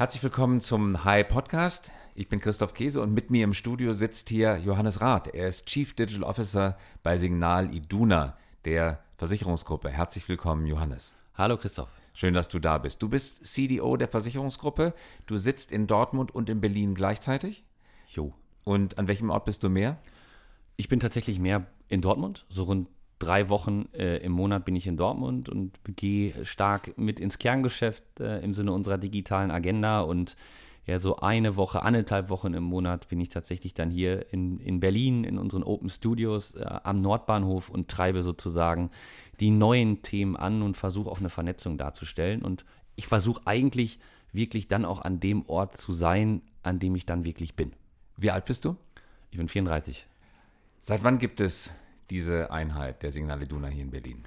Herzlich willkommen zum Hi Podcast. Ich bin Christoph Käse und mit mir im Studio sitzt hier Johannes Rath. Er ist Chief Digital Officer bei Signal Iduna, der Versicherungsgruppe. Herzlich willkommen, Johannes. Hallo Christoph. Schön, dass du da bist. Du bist CDO der Versicherungsgruppe. Du sitzt in Dortmund und in Berlin gleichzeitig. Jo. Und an welchem Ort bist du mehr? Ich bin tatsächlich mehr in Dortmund. So rund drei Wochen äh, im Monat bin ich in Dortmund und gehe stark mit ins Kerngeschäft äh, im Sinne unserer digitalen Agenda. Und ja, so eine Woche, anderthalb Wochen im Monat bin ich tatsächlich dann hier in, in Berlin in unseren Open Studios äh, am Nordbahnhof und treibe sozusagen die neuen Themen an und versuche auch eine Vernetzung darzustellen. Und ich versuche eigentlich wirklich dann auch an dem Ort zu sein, an dem ich dann wirklich bin. Wie alt bist du? Ich bin 34. Seit wann gibt es diese Einheit der Signale Duna hier in Berlin?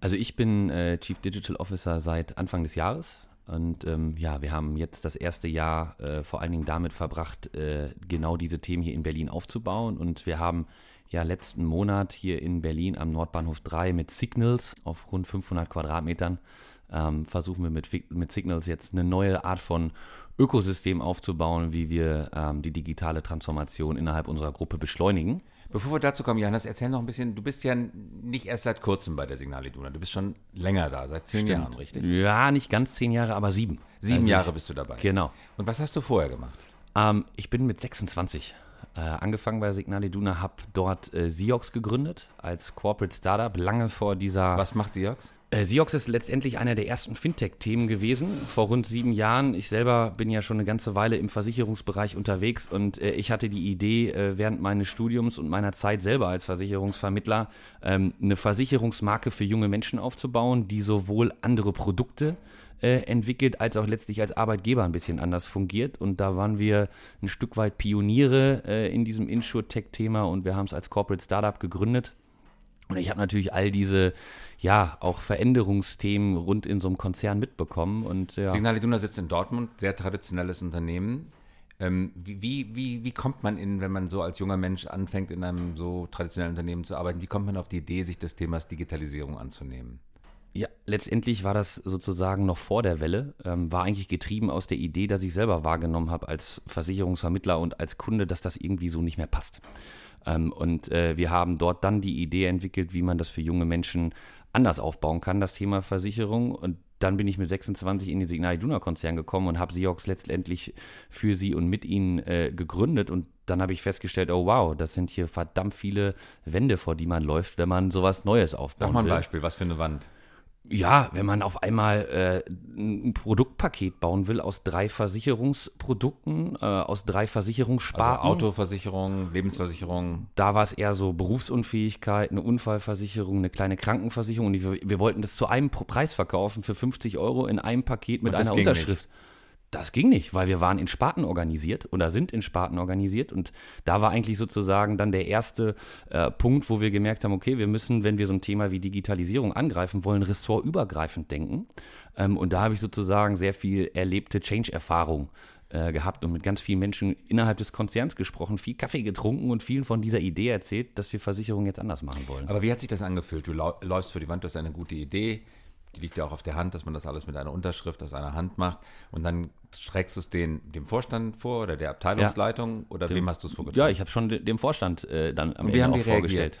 Also ich bin äh, Chief Digital Officer seit Anfang des Jahres. Und ähm, ja, wir haben jetzt das erste Jahr äh, vor allen Dingen damit verbracht, äh, genau diese Themen hier in Berlin aufzubauen. Und wir haben ja letzten Monat hier in Berlin am Nordbahnhof 3 mit Signals auf rund 500 Quadratmetern ähm, versuchen wir mit, mit Signals jetzt eine neue Art von Ökosystem aufzubauen, wie wir ähm, die digitale Transformation innerhalb unserer Gruppe beschleunigen. Bevor wir dazu kommen, Johannes, erzähl noch ein bisschen. Du bist ja nicht erst seit kurzem bei der Signal Iduna. Du bist schon länger da, seit zehn Stimmt. Jahren, richtig? Ja, nicht ganz zehn Jahre, aber sieben. Sieben also Jahre bist du dabei. Genau. Und was hast du vorher gemacht? Ähm, ich bin mit 26 äh, angefangen bei Signal Iduna, habe dort äh, Siox gegründet als Corporate Startup, lange vor dieser. Was macht Siox? Äh, Siox ist letztendlich einer der ersten Fintech-Themen gewesen, vor rund sieben Jahren. Ich selber bin ja schon eine ganze Weile im Versicherungsbereich unterwegs und äh, ich hatte die Idee, äh, während meines Studiums und meiner Zeit selber als Versicherungsvermittler ähm, eine Versicherungsmarke für junge Menschen aufzubauen, die sowohl andere Produkte äh, entwickelt, als auch letztlich als Arbeitgeber ein bisschen anders fungiert. Und da waren wir ein Stück weit Pioniere äh, in diesem Insure-Tech-Thema und wir haben es als Corporate Startup gegründet. Und ich habe natürlich all diese, ja, auch Veränderungsthemen rund in so einem Konzern mitbekommen. Und, ja. Signal Iduna sitzt in Dortmund, sehr traditionelles Unternehmen. Ähm, wie, wie, wie kommt man in, wenn man so als junger Mensch anfängt, in einem so traditionellen Unternehmen zu arbeiten, wie kommt man auf die Idee, sich des Themas Digitalisierung anzunehmen? Ja, letztendlich war das sozusagen noch vor der Welle, ähm, war eigentlich getrieben aus der Idee, dass ich selber wahrgenommen habe als Versicherungsvermittler und als Kunde, dass das irgendwie so nicht mehr passt. Ähm, und äh, wir haben dort dann die Idee entwickelt, wie man das für junge Menschen anders aufbauen kann, das Thema Versicherung. Und dann bin ich mit 26 in den Signal Iduna Konzern gekommen und habe Seox letztendlich für sie und mit ihnen äh, gegründet. Und dann habe ich festgestellt, oh wow, das sind hier verdammt viele Wände, vor die man läuft, wenn man sowas Neues aufbaut. Sag mal ein Beispiel, was für eine Wand? Ja, wenn man auf einmal äh, ein Produktpaket bauen will aus drei Versicherungsprodukten, äh, aus drei Versicherungssparten. Also Autoversicherung, Lebensversicherung. Da war es eher so Berufsunfähigkeit, eine Unfallversicherung, eine kleine Krankenversicherung. Und wir, wir wollten das zu einem Preis verkaufen für 50 Euro in einem Paket mit einer Unterschrift. Nicht. Das ging nicht, weil wir waren in Sparten organisiert oder sind in Sparten organisiert und da war eigentlich sozusagen dann der erste äh, Punkt, wo wir gemerkt haben, okay, wir müssen, wenn wir so ein Thema wie Digitalisierung angreifen wollen, ressortübergreifend denken. Ähm, und da habe ich sozusagen sehr viel erlebte Change-Erfahrung äh, gehabt und mit ganz vielen Menschen innerhalb des Konzerns gesprochen, viel Kaffee getrunken und vielen von dieser Idee erzählt, dass wir Versicherungen jetzt anders machen wollen. Aber wie hat sich das angefühlt? Du läufst für die Wand, du hast eine gute Idee liegt ja auch auf der Hand, dass man das alles mit einer Unterschrift aus einer Hand macht. Und dann schreckst du es dem Vorstand vor oder der Abteilungsleitung ja. oder dem, wem hast du es vorgestellt? Ja, ich habe schon dem Vorstand äh, dann am Und Ende haben die vorgestellt. Reagiert?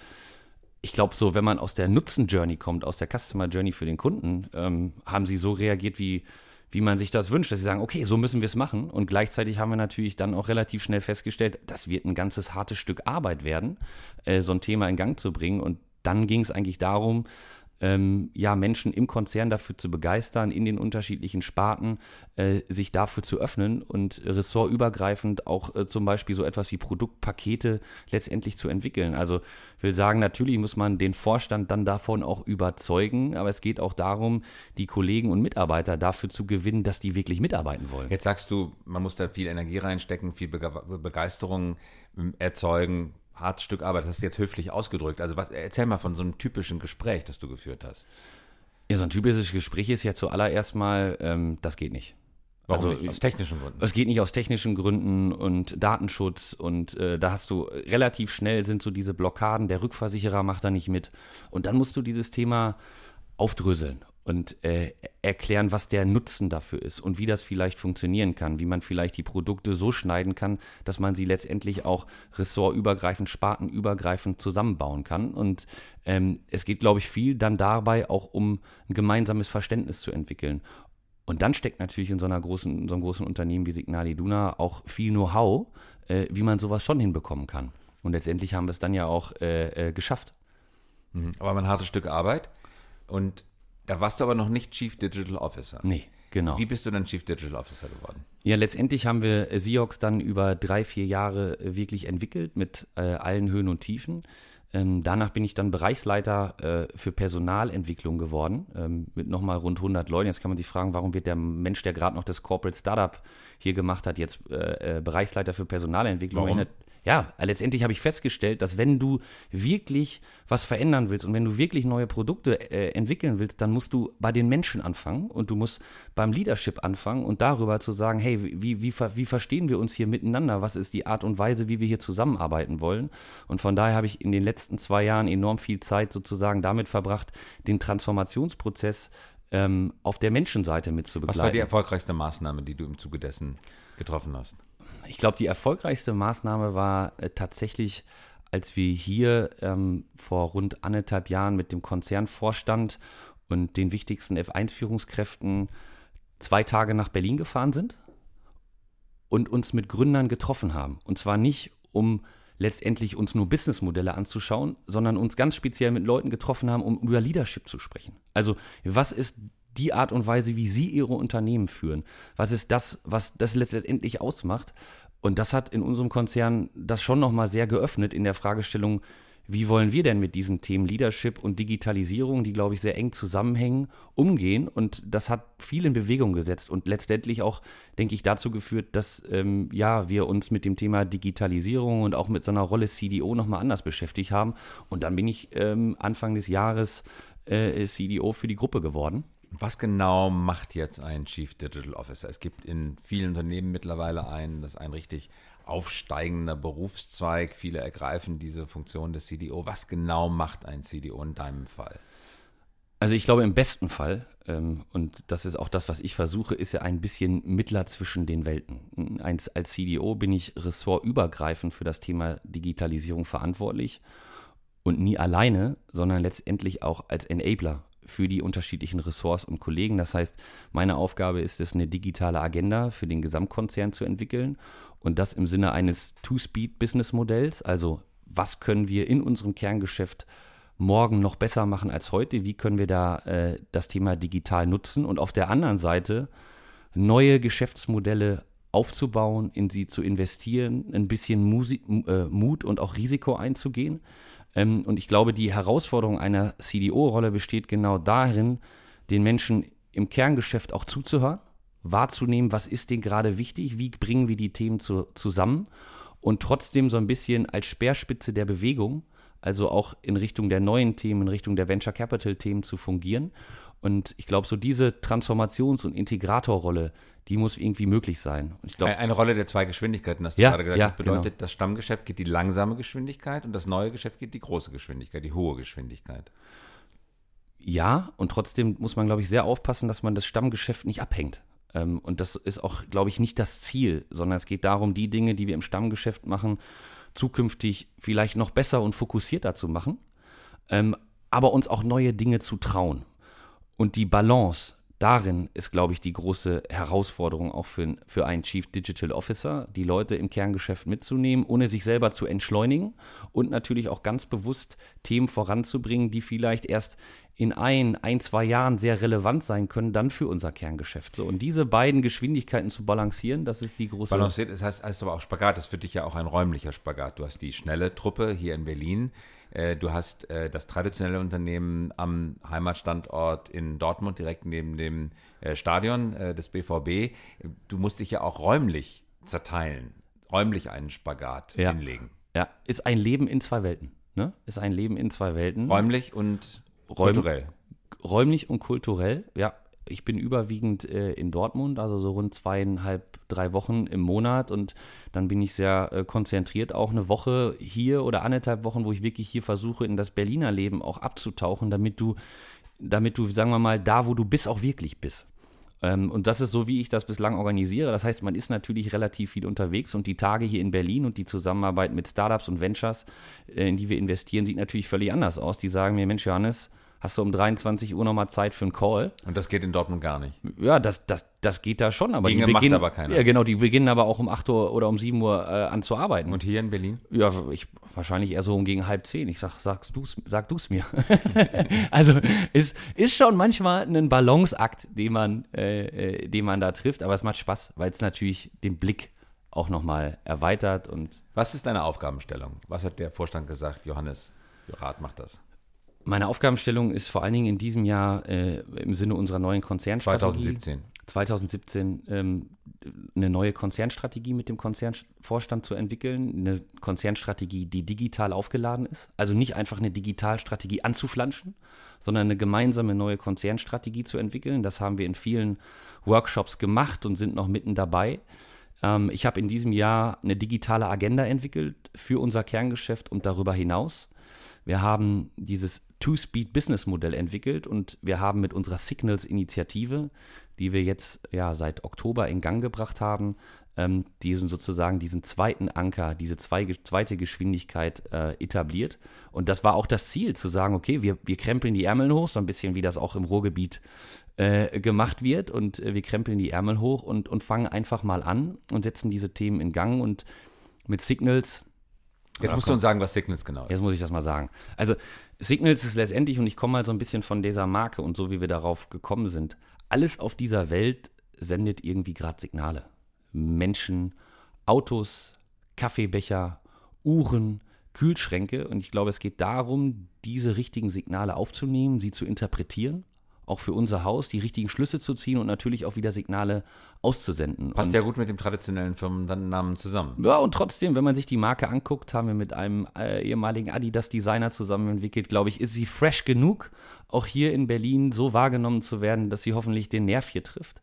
Ich glaube so, wenn man aus der Nutzen-Journey kommt, aus der Customer-Journey für den Kunden, ähm, haben sie so reagiert, wie, wie man sich das wünscht, dass sie sagen, okay, so müssen wir es machen. Und gleichzeitig haben wir natürlich dann auch relativ schnell festgestellt, das wird ein ganzes hartes Stück Arbeit werden, äh, so ein Thema in Gang zu bringen. Und dann ging es eigentlich darum, ähm, ja, Menschen im Konzern dafür zu begeistern, in den unterschiedlichen Sparten äh, sich dafür zu öffnen und ressortübergreifend auch äh, zum Beispiel so etwas wie Produktpakete letztendlich zu entwickeln. Also ich will sagen, natürlich muss man den Vorstand dann davon auch überzeugen, aber es geht auch darum, die Kollegen und Mitarbeiter dafür zu gewinnen, dass die wirklich mitarbeiten wollen. Jetzt sagst du, man muss da viel Energie reinstecken, viel Begeisterung ähm, erzeugen hartes Stück Arbeit. Das hast du jetzt höflich ausgedrückt. Also was, erzähl mal von so einem typischen Gespräch, das du geführt hast. Ja, so ein typisches Gespräch ist ja zuallererst mal, ähm, das geht nicht. Warum also, nicht? Aus technischen Gründen? Es geht nicht aus technischen Gründen und Datenschutz und äh, da hast du relativ schnell sind so diese Blockaden, der Rückversicherer macht da nicht mit und dann musst du dieses Thema aufdröseln und äh, erklären, was der Nutzen dafür ist und wie das vielleicht funktionieren kann, wie man vielleicht die Produkte so schneiden kann, dass man sie letztendlich auch ressortübergreifend, spartenübergreifend zusammenbauen kann. Und ähm, es geht, glaube ich, viel dann dabei auch um ein gemeinsames Verständnis zu entwickeln. Und dann steckt natürlich in so, einer großen, in so einem großen Unternehmen wie Signal Iduna auch viel Know-how, äh, wie man sowas schon hinbekommen kann. Und letztendlich haben wir es dann ja auch äh, äh, geschafft. Mhm. Aber ein hartes Stück Arbeit. Und da warst du aber noch nicht Chief Digital Officer. Nee, genau. Wie bist du dann Chief Digital Officer geworden? Ja, letztendlich haben wir Seox dann über drei, vier Jahre wirklich entwickelt mit äh, allen Höhen und Tiefen. Ähm, danach bin ich dann Bereichsleiter äh, für Personalentwicklung geworden, ähm, mit nochmal rund 100 Leuten. Jetzt kann man sich fragen, warum wird der Mensch, der gerade noch das Corporate Startup hier gemacht hat, jetzt äh, äh Bereichsleiter für Personalentwicklung? Warum? Ja, letztendlich habe ich festgestellt, dass wenn du wirklich was verändern willst und wenn du wirklich neue Produkte äh, entwickeln willst, dann musst du bei den Menschen anfangen und du musst beim Leadership anfangen und darüber zu sagen, hey, wie, wie, wie verstehen wir uns hier miteinander? Was ist die Art und Weise, wie wir hier zusammenarbeiten wollen? Und von daher habe ich in den letzten zwei Jahren enorm viel Zeit sozusagen damit verbracht, den Transformationsprozess ähm, auf der Menschenseite mitzubegleiten. Was war die erfolgreichste Maßnahme, die du im Zuge dessen getroffen hast? Ich glaube, die erfolgreichste Maßnahme war äh, tatsächlich, als wir hier ähm, vor rund anderthalb Jahren mit dem Konzernvorstand und den wichtigsten F1-Führungskräften zwei Tage nach Berlin gefahren sind und uns mit Gründern getroffen haben. Und zwar nicht, um letztendlich uns nur Businessmodelle anzuschauen, sondern uns ganz speziell mit Leuten getroffen haben, um über Leadership zu sprechen. Also was ist die Art und Weise, wie sie ihre Unternehmen führen. Was ist das, was das letztendlich ausmacht? Und das hat in unserem Konzern das schon nochmal sehr geöffnet in der Fragestellung, wie wollen wir denn mit diesen Themen Leadership und Digitalisierung, die, glaube ich, sehr eng zusammenhängen, umgehen? Und das hat viel in Bewegung gesetzt und letztendlich auch, denke ich, dazu geführt, dass ähm, ja, wir uns mit dem Thema Digitalisierung und auch mit so einer Rolle CDO nochmal anders beschäftigt haben. Und dann bin ich ähm, Anfang des Jahres äh, CDO für die Gruppe geworden. Was genau macht jetzt ein Chief Digital Officer? Es gibt in vielen Unternehmen mittlerweile einen, das ist ein richtig aufsteigender Berufszweig. Viele ergreifen diese Funktion des CDO. Was genau macht ein CDO in deinem Fall? Also ich glaube im besten Fall, ähm, und das ist auch das, was ich versuche, ist ja ein bisschen Mittler zwischen den Welten. Als, als CDO bin ich ressortübergreifend für das Thema Digitalisierung verantwortlich und nie alleine, sondern letztendlich auch als Enabler für die unterschiedlichen Ressorts und Kollegen. Das heißt, meine Aufgabe ist es, eine digitale Agenda für den Gesamtkonzern zu entwickeln und das im Sinne eines Two-Speed-Business-Modells. Also was können wir in unserem Kerngeschäft morgen noch besser machen als heute? Wie können wir da äh, das Thema digital nutzen? Und auf der anderen Seite neue Geschäftsmodelle aufzubauen, in sie zu investieren, ein bisschen Musi äh, Mut und auch Risiko einzugehen. Ähm, und ich glaube, die Herausforderung einer CDO-Rolle besteht genau darin, den Menschen im Kerngeschäft auch zuzuhören, wahrzunehmen, was ist denen gerade wichtig, wie bringen wir die Themen zu, zusammen und trotzdem so ein bisschen als Speerspitze der Bewegung, also auch in Richtung der neuen Themen, in Richtung der Venture Capital Themen zu fungieren. Und ich glaube, so diese Transformations- und Integratorrolle, die muss irgendwie möglich sein. Glaub, eine Rolle der zwei Geschwindigkeiten, hast du ja, gerade gesagt. Ja, das bedeutet, genau. das Stammgeschäft geht die langsame Geschwindigkeit und das neue Geschäft geht die große Geschwindigkeit, die hohe Geschwindigkeit. Ja, und trotzdem muss man, glaube ich, sehr aufpassen, dass man das Stammgeschäft nicht abhängt. Ähm, und das ist auch, glaube ich, nicht das Ziel, sondern es geht darum, die Dinge, die wir im Stammgeschäft machen, zukünftig vielleicht noch besser und fokussierter zu machen, ähm, aber uns auch neue Dinge zu trauen. Und die Balance darin ist, glaube ich, die große Herausforderung auch für, für einen Chief Digital Officer, die Leute im Kerngeschäft mitzunehmen, ohne sich selber zu entschleunigen und natürlich auch ganz bewusst Themen voranzubringen, die vielleicht erst in ein, ein, zwei Jahren sehr relevant sein können, dann für unser Kerngeschäft. So, und diese beiden Geschwindigkeiten zu balancieren, das ist die große. Balanciert, das heißt, heißt aber auch Spagat, das ist für dich ja auch ein räumlicher Spagat. Du hast die schnelle Truppe hier in Berlin, äh, du hast äh, das traditionelle Unternehmen am Heimatstandort in Dortmund, direkt neben dem äh, Stadion des BVB. Du musst dich ja auch räumlich zerteilen, räumlich einen Spagat ja. hinlegen. Ja, ist ein Leben in zwei Welten. Ne? Ist ein Leben in zwei Welten. Räumlich und kulturell. Räumlich und kulturell, ja ich bin überwiegend äh, in Dortmund, also so rund zweieinhalb, drei Wochen im Monat und dann bin ich sehr äh, konzentriert auch eine Woche hier oder anderthalb Wochen, wo ich wirklich hier versuche, in das Berliner Leben auch abzutauchen, damit du damit du, sagen wir mal, da, wo du bist, auch wirklich bist. Ähm, und das ist so, wie ich das bislang organisiere. Das heißt, man ist natürlich relativ viel unterwegs und die Tage hier in Berlin und die Zusammenarbeit mit Startups und Ventures, äh, in die wir investieren, sieht natürlich völlig anders aus. Die sagen mir, Mensch, Johannes, hast du um 23 Uhr nochmal Zeit für einen Call. Und das geht in Dortmund gar nicht. Ja, das, das, das geht da schon, aber Dinge die macht beginnen, aber keiner. Ja, genau, die beginnen aber auch um 8 Uhr oder um 7 Uhr äh, an zu arbeiten. Und hier in Berlin? Ja, ich wahrscheinlich eher so um gegen halb zehn. Ich sag, sagst du's, sag du's mir. also ist, ist schon manchmal ein Balanceakt, den man, äh, äh, den man da trifft, aber es macht Spaß, weil es natürlich den Blick auch nochmal erweitert und Was ist deine Aufgabenstellung? Was hat der Vorstand gesagt? Johannes, Rat macht das. Meine Aufgabenstellung ist vor allen Dingen in diesem Jahr äh, im Sinne unserer neuen Konzernstrategie. 2017. 2017 ähm, eine neue Konzernstrategie mit dem Konzernvorstand zu entwickeln. Eine Konzernstrategie, die digital aufgeladen ist. Also nicht einfach eine Digitalstrategie anzuflanschen, sondern eine gemeinsame neue Konzernstrategie zu entwickeln. Das haben wir in vielen Workshops gemacht und sind noch mitten dabei. Ähm, ich habe in diesem Jahr eine digitale Agenda entwickelt für unser Kerngeschäft und darüber hinaus. Wir haben dieses Two-Speed-Business-Modell entwickelt und wir haben mit unserer Signals-Initiative, die wir jetzt ja seit Oktober in Gang gebracht haben, ähm, diesen sozusagen diesen zweiten Anker, diese zwei, zweite Geschwindigkeit äh, etabliert. Und das war auch das Ziel, zu sagen, okay, wir, wir krempeln die Ärmel hoch, so ein bisschen wie das auch im Ruhrgebiet äh, gemacht wird. Und äh, wir krempeln die Ärmel hoch und, und fangen einfach mal an und setzen diese Themen in Gang. Und mit Signals Jetzt musst du uns sagen, was Signals genau ist. Jetzt muss ich das mal sagen. Also Signals ist letztendlich, und ich komme mal so ein bisschen von dieser Marke und so, wie wir darauf gekommen sind, alles auf dieser Welt sendet irgendwie gerade Signale. Menschen, Autos, Kaffeebecher, Uhren, Kühlschränke. Und ich glaube, es geht darum, diese richtigen Signale aufzunehmen, sie zu interpretieren, auch für unser Haus die richtigen Schlüsse zu ziehen und natürlich auch wieder Signale auszusenden. Passt und, ja gut mit dem traditionellen Firmennamen zusammen. ja, und trotzdem, wenn man sich die Marke anguckt, haben wir mit einem äh, ehemaligen Adidas-Designer zusammen entwickelt, glaube ich, ist sie fresh genug, auch hier in Berlin so wahrgenommen zu werden, dass sie hoffentlich den Nerv hier trifft.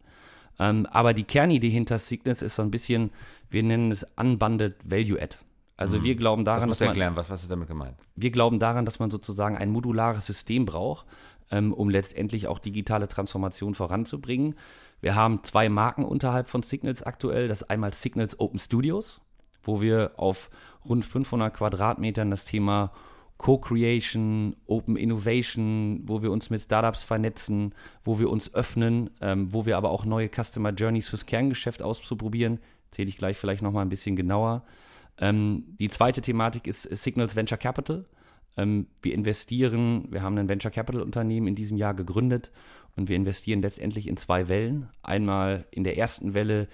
Ähm, aber die Kernidee hinter Sickness ist so ein bisschen, wir nennen es Unbundled Value Add. Also wir glauben Mhm. Das daran, musst dass man, erklären, was, was ist damit gemeint? wir glauben daran, dass man sozusagen ein modulares System braucht, ähm, um letztendlich auch digitale Transformation voranzubringen. Wir haben zwei Marken unterhalb von Signals aktuell. Das ist einmal Signals Open Studios, wo wir auf rund 500 Quadratmetern das Thema Co-Creation, Open Innovation, wo wir uns mit Startups vernetzen, wo wir uns öffnen, ähm, wo wir aber auch neue Customer Journeys fürs Kerngeschäft auszuprobieren. Erzähle ich gleich vielleicht nochmal ein bisschen genauer. Ähm, die zweite Thematik ist Signals Venture Capital. Ähm, wir investieren, wir haben ein Venture Capital Unternehmen in diesem Jahr gegründet und wir investieren letztendlich in zwei Wellen. Einmal in der ersten Welle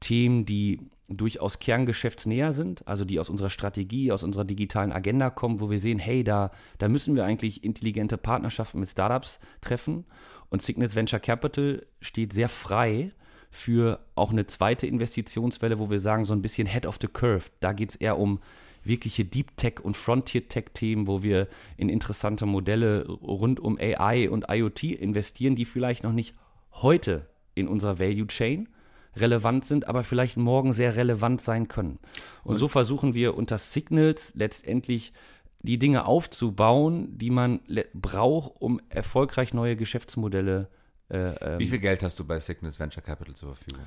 Themen, die durchaus kerngeschäftsnäher sind, also die aus unserer Strategie, aus unserer digitalen Agenda kommen, wo wir sehen, hey, da, da müssen wir eigentlich intelligente Partnerschaften mit Startups treffen. Und Signals Venture Capital steht sehr frei für auch eine zweite Investitionswelle, wo wir sagen, so ein bisschen Head of the Curve. Da geht es eher um wirkliche Deep Tech und Frontier Tech Themen, wo wir in interessante Modelle rund um AI und IoT investieren, die vielleicht noch nicht heute in unserer Value Chain relevant sind, aber vielleicht morgen sehr relevant sein können. Und, so versuchen wir unter Signals letztendlich die Dinge aufzubauen, die man braucht, um erfolgreich neue Geschäftsmodelle äh, Wie viel Geld hast du bei Signals Venture Capital zur Verfügung?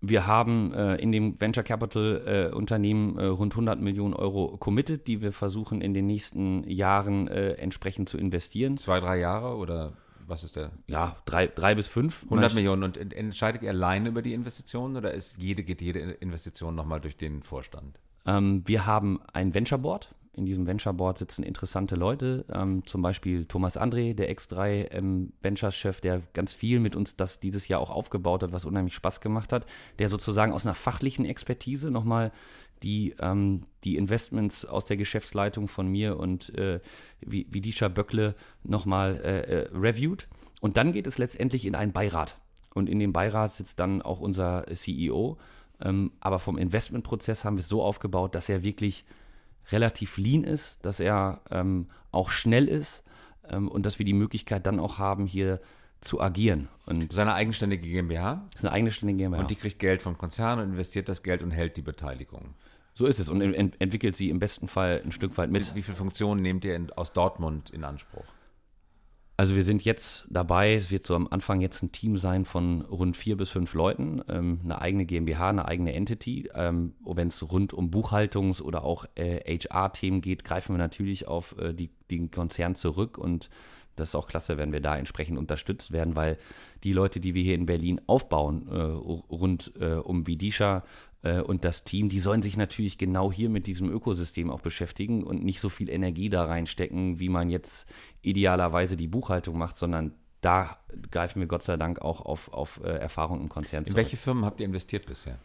wir haben äh, in dem Venture Capital äh, Unternehmen äh, rund 100 Millionen Euro committed, die wir versuchen in den nächsten Jahren äh, entsprechend zu investieren. Zwei, drei Jahre oder was ist der? Ja, drei, drei bis fünf. 100 Millionen. Und en- entscheidet ihr alleine über die Investitionen oder ist jede, geht jede Investition nochmal durch den Vorstand? Ähm, wir haben ein Venture Board. In diesem Venture Board sitzen interessante Leute, ähm, zum Beispiel Thomas André, der X3 ähm, Ventures-Chef, der ganz viel mit uns das dieses Jahr auch aufgebaut hat, was unheimlich Spaß gemacht hat, der sozusagen aus einer fachlichen Expertise nochmal die, ähm, die Investments aus der Geschäftsleitung von mir und äh, Vidisha Böckle nochmal äh, äh, reviewt. Und dann geht es letztendlich in einen Beirat. Und in dem Beirat sitzt dann auch unser CEO. Ähm, aber vom Investmentprozess haben wir es so aufgebaut, dass er wirklich relativ lean ist, dass er ähm, auch schnell ist ähm, und dass wir die Möglichkeit dann auch haben, hier zu agieren. Und Das ist eine eigenständige GmbH ist eine eigenständige GmbH. und die kriegt Geld vom Konzern und investiert das Geld und hält die Beteiligung. so ist es und ent entwickelt sie im besten Fall ein Stück weit mit. Wie viele Funktionen nehmt ihr in, aus Dortmund in Anspruch? Also wir sind jetzt dabei, es wird so am Anfang jetzt ein Team sein von rund vier bis fünf Leuten, ähm, eine eigene GmbH, eine eigene Entity. Ähm, Wenn es rund um Buchhaltungs- oder auch äh, HR-Themen geht, greifen wir natürlich auf äh, die, den Konzern zurück und das ist auch klasse, wenn wir da entsprechend unterstützt werden, weil die Leute, die wir hier in Berlin aufbauen, äh, rund äh, um Vidisha, und das Team, die sollen sich natürlich genau hier mit diesem Ökosystem auch beschäftigen und nicht so viel Energie da reinstecken, wie man jetzt idealerweise die Buchhaltung macht, sondern da greifen wir Gott sei Dank auch auf, auf äh, Erfahrung im Konzern zurück. In welche Firmen habt ihr investiert bisher?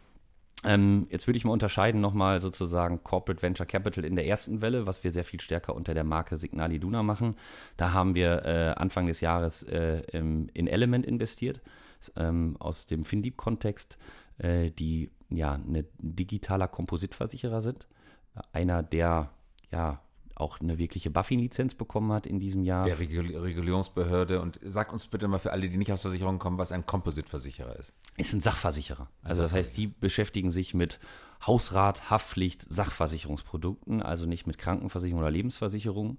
Ähm, jetzt würde ich mal unterscheiden nochmal sozusagen Corporate Venture Capital in der ersten Welle, was wir sehr viel stärker unter der Marke Signali Duna machen. Da haben wir äh, Anfang des Jahres äh, in Element investiert, ähm, aus dem FinDeep-Kontext, äh, die ja ein digitaler Kompositversicherer sind. Einer, der ja auch eine wirkliche Buffy-Lizenz bekommen hat in diesem Jahr. Der Regulierungsbehörde. Und sag uns bitte mal für alle, die nicht aus Versicherungen kommen, was ein Kompositversicherer ist. Ist ein Sachversicherer. Also das heißt, die beschäftigen sich mit Hausrat, Haftpflicht, Sachversicherungsprodukten, also nicht mit Krankenversicherung oder Lebensversicherung.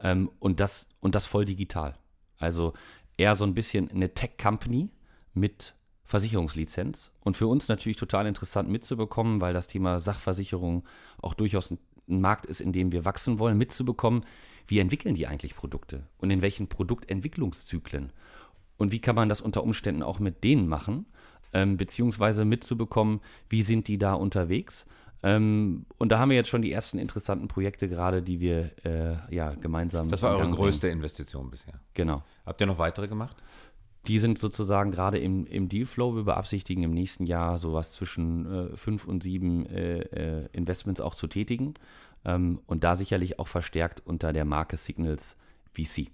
Ähm, und, das, und das voll digital. Also eher so ein bisschen eine Tech-Company mit Versicherungslizenz. Und für uns natürlich total interessant mitzubekommen, weil das Thema Sachversicherung auch durchaus ein, Markt ist, in dem wir wachsen wollen, mitzubekommen, wie entwickeln die eigentlich Produkte und in welchen Produktentwicklungszyklen. Und wie kann man das unter Umständen auch mit denen machen, ähm, beziehungsweise mitzubekommen, wie sind die da unterwegs. Ähm, und da haben wir jetzt schon die ersten interessanten Projekte gerade, die wir äh, ja gemeinsam. Das war eure größte Investition bisher. Genau. Habt ihr noch weitere gemacht? Die sind sozusagen gerade im, im Dealflow. Wir beabsichtigen im nächsten Jahr sowas zwischen äh, fünf und sieben äh, äh, Investments auch zu tätigen. Ähm, und da sicherlich auch verstärkt unter der Marke Signals VC.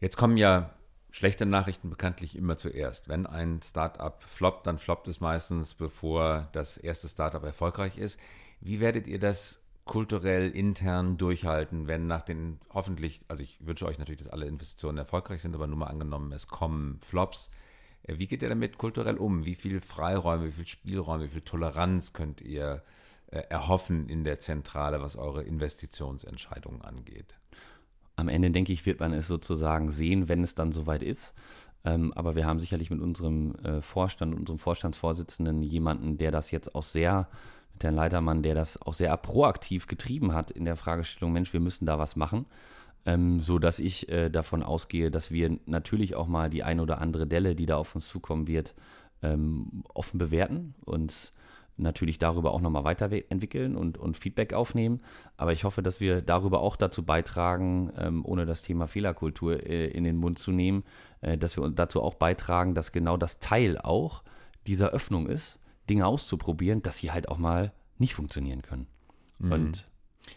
Jetzt kommen ja schlechte Nachrichten bekanntlich immer zuerst. Wenn ein Startup floppt, dann floppt es meistens, bevor das erste Startup erfolgreich ist. Wie werdet ihr das kulturell intern durchhalten, wenn nach den hoffentlich, also ich wünsche euch natürlich, dass alle Investitionen erfolgreich sind, aber nur mal angenommen, es kommen Flops. Äh, wie geht ihr damit kulturell um? Wie viel Freiräume, wie viel Spielräume, wie viel Toleranz könnt ihr äh, erhoffen in der Zentrale, was eure Investitionsentscheidungen angeht? Am Ende, denke ich, wird man es sozusagen sehen, wenn es dann soweit ist. Ähm, aber wir haben sicherlich mit unserem äh, Vorstand, unserem Vorstandsvorsitzenden jemanden, der das jetzt auch sehr mit Herrn Leitermann, der das auch sehr proaktiv getrieben hat in der Fragestellung, Mensch, wir müssen da was machen. Ähm, so dass ich äh, davon ausgehe, dass wir natürlich auch mal die ein oder andere Delle, die da auf uns zukommen wird, ähm, offen bewerten und natürlich darüber auch nochmal weiterentwickeln und, und Feedback aufnehmen. Aber ich hoffe, dass wir darüber auch dazu beitragen, ähm, ohne das Thema Fehlerkultur äh, in den Mund zu nehmen, äh, dass wir dazu auch beitragen, dass genau das Teil auch dieser Öffnung ist Dinge auszuprobieren, dass sie halt auch mal nicht funktionieren können. Mhm. Und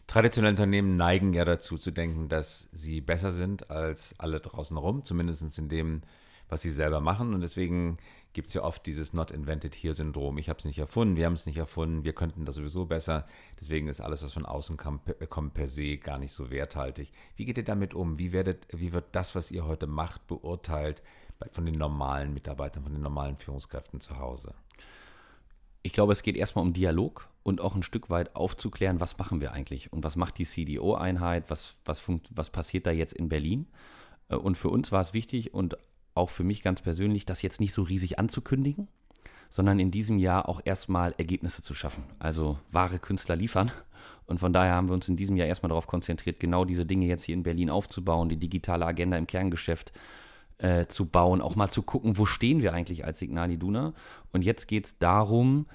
Traditionelle Unternehmen neigen ja dazu zu denken, dass sie besser sind als alle draußen rum, zumindest in dem, was sie selber machen. Und deswegen gibt es ja oft dieses Not Invented Here-Syndrom. Ich habe es nicht erfunden, wir haben es nicht erfunden, wir könnten das sowieso besser. Deswegen ist alles, was von außen kommt, kommt, per se gar nicht so werthaltig. Wie geht ihr damit um? Wie, werdet, wie wird das, was ihr heute macht, beurteilt von den normalen Mitarbeitern, von den normalen Führungskräften zu Hause? Ich glaube, es geht erstmal um Dialog und auch ein Stück weit aufzuklären, was machen wir eigentlich und was macht die CDO-Einheit, was, was, was passiert da jetzt in Berlin. Äh, und für uns war es wichtig und auch für mich ganz persönlich, das jetzt nicht so riesig anzukündigen, sondern in diesem Jahr auch erstmal Ergebnisse zu schaffen. Also wahre Künstler liefern. Und von daher haben wir uns in diesem Jahr erstmal darauf konzentriert, genau diese Dinge jetzt hier in Berlin aufzubauen, die digitale Agenda im Kerngeschäft äh, zu bauen, auch mal zu gucken, wo stehen wir eigentlich als Signal Iduna. Und jetzt geht es darum,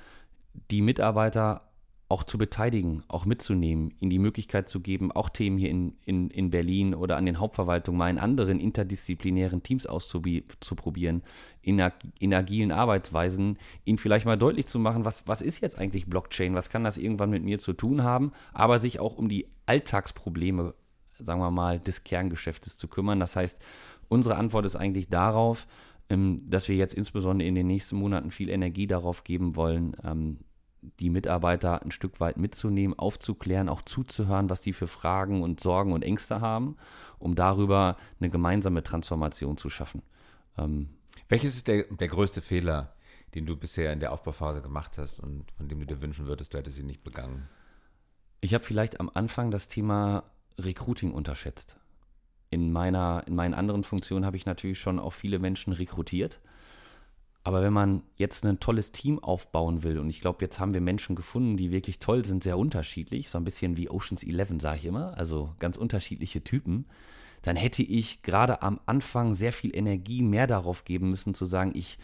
die Mitarbeiter auch zu beteiligen, auch mitzunehmen, ihnen die Möglichkeit zu geben, auch Themen hier in, in, in Berlin oder an den Hauptverwaltungen mal in anderen interdisziplinären Teams auszuprobieren, in, in agilen Arbeitsweisen, ihnen vielleicht mal deutlich zu machen, was, was ist jetzt eigentlich Blockchain, was kann das irgendwann mit mir zu tun haben, aber sich auch um die Alltagsprobleme, sagen wir mal, des Kerngeschäftes zu kümmern. Das heißt, Unsere Antwort ist eigentlich darauf, ähm, dass wir jetzt insbesondere in den nächsten Monaten viel Energie darauf geben wollen, ähm, die Mitarbeiter ein Stück weit mitzunehmen, aufzuklären, auch zuzuhören, was sie für Fragen und Sorgen und Ängste haben, um darüber eine gemeinsame Transformation zu schaffen. Ähm, Welches ist der, der größte Fehler, den du bisher in der Aufbauphase gemacht hast und von dem du dir wünschen würdest, du hättest ihn nicht begangen? Ich habe vielleicht am Anfang das Thema Recruiting unterschätzt. In, meiner, in meinen anderen Funktionen habe ich natürlich schon auch viele Menschen rekrutiert. Aber wenn man jetzt ein tolles Team aufbauen will, und ich glaube, jetzt haben wir Menschen gefunden, die wirklich toll sind, sehr unterschiedlich, so ein bisschen wie Oceans 11, sage ich immer, also ganz unterschiedliche Typen, dann hätte ich gerade am Anfang sehr viel Energie mehr darauf geben müssen, zu sagen, ich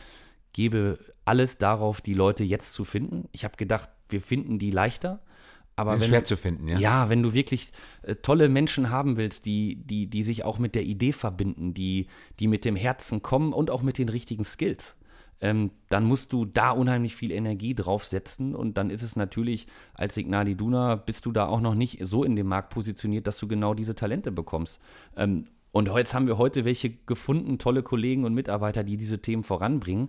gebe alles darauf, die Leute jetzt zu finden. Ich habe gedacht, wir finden die leichter. Aber ist wenn, schwer zu finden, ja. Ja, wenn du wirklich äh, tolle Menschen haben willst, die, die, die sich auch mit der Idee verbinden, die, die mit dem Herzen kommen und auch mit den richtigen Skills, ähm, dann musst du da unheimlich viel Energie draufsetzen und dann ist es natürlich als Signal Iduna bist du da auch noch nicht so in dem Markt positioniert, dass du genau diese Talente bekommst. Ähm, und jetzt haben wir heute welche gefunden, tolle Kollegen und Mitarbeiter, die diese Themen voranbringen.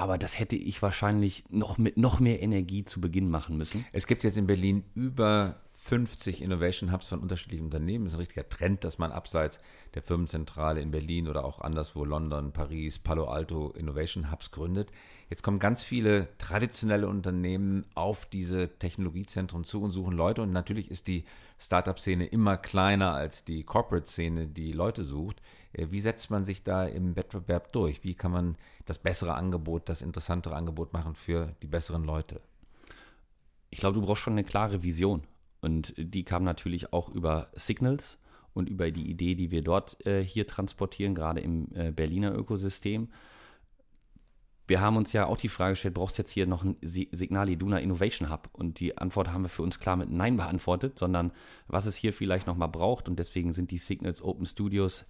Aber das hätte ich wahrscheinlich noch mit noch mehr Energie zu Beginn machen müssen. Es gibt jetzt in Berlin über 50 Innovation Hubs von unterschiedlichen Unternehmen. Das ist ein richtiger Trend, dass man abseits der Firmenzentrale in Berlin oder auch anderswo London, Paris, Palo Alto Innovation Hubs gründet. Jetzt kommen ganz viele traditionelle Unternehmen auf diese Technologiezentren zu und suchen Leute. Und natürlich ist die Startup-Szene immer kleiner als die Corporate-Szene, die Leute sucht. Äh, wie setzt man sich da im Wettbewerb durch? Wie kann man das bessere Angebot, das interessantere Angebot machen für die besseren Leute? Ich glaube, du brauchst schon eine klare Vision. Und die kam natürlich auch über Signals und über die Idee, die wir dort äh, hier transportieren, gerade im äh, Berliner Ökosystem. Wir haben uns ja auch die Frage gestellt, brauchst du jetzt hier noch ein Signal Iduna Innovation Hub? Und die Antwort haben wir für uns klar mit Nein beantwortet, sondern was es hier vielleicht nochmal braucht. Und deswegen sind die Signals Open Studios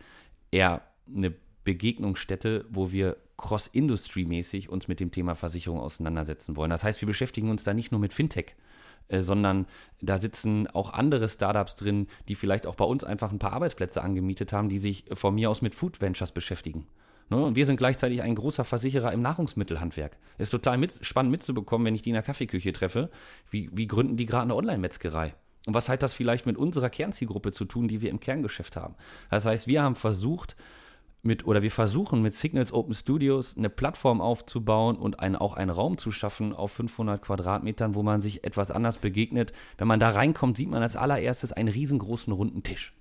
eher eine Begegnungsstätte, wo wir cross-industry-mäßig uns mit dem Thema Versicherung auseinandersetzen wollen. Das heißt, wir beschäftigen uns da nicht nur mit Fintech, äh, sondern da sitzen auch andere Startups drin, die vielleicht auch bei uns einfach ein paar Arbeitsplätze angemietet haben, die sich von mir aus mit Food Ventures beschäftigen. Ne? Und wir sind gleichzeitig ein großer Versicherer im Nahrungsmittelhandwerk. Ist total mit, spannend mitzubekommen, wenn ich die in der Kaffeeküche treffe. Wie, wie gründen die gerade eine Online-Metzgerei? Und was hat das vielleicht mit unserer Kernzielgruppe zu tun, die wir im Kerngeschäft haben? Das heißt, wir haben versucht, mit, oder wir versuchen mit Signals Open Studios eine Plattform aufzubauen und einen, auch einen Raum zu schaffen auf 500 Quadratmetern, wo man sich etwas anders begegnet. Wenn man da reinkommt, sieht man als allererstes einen riesengroßen runden Tisch.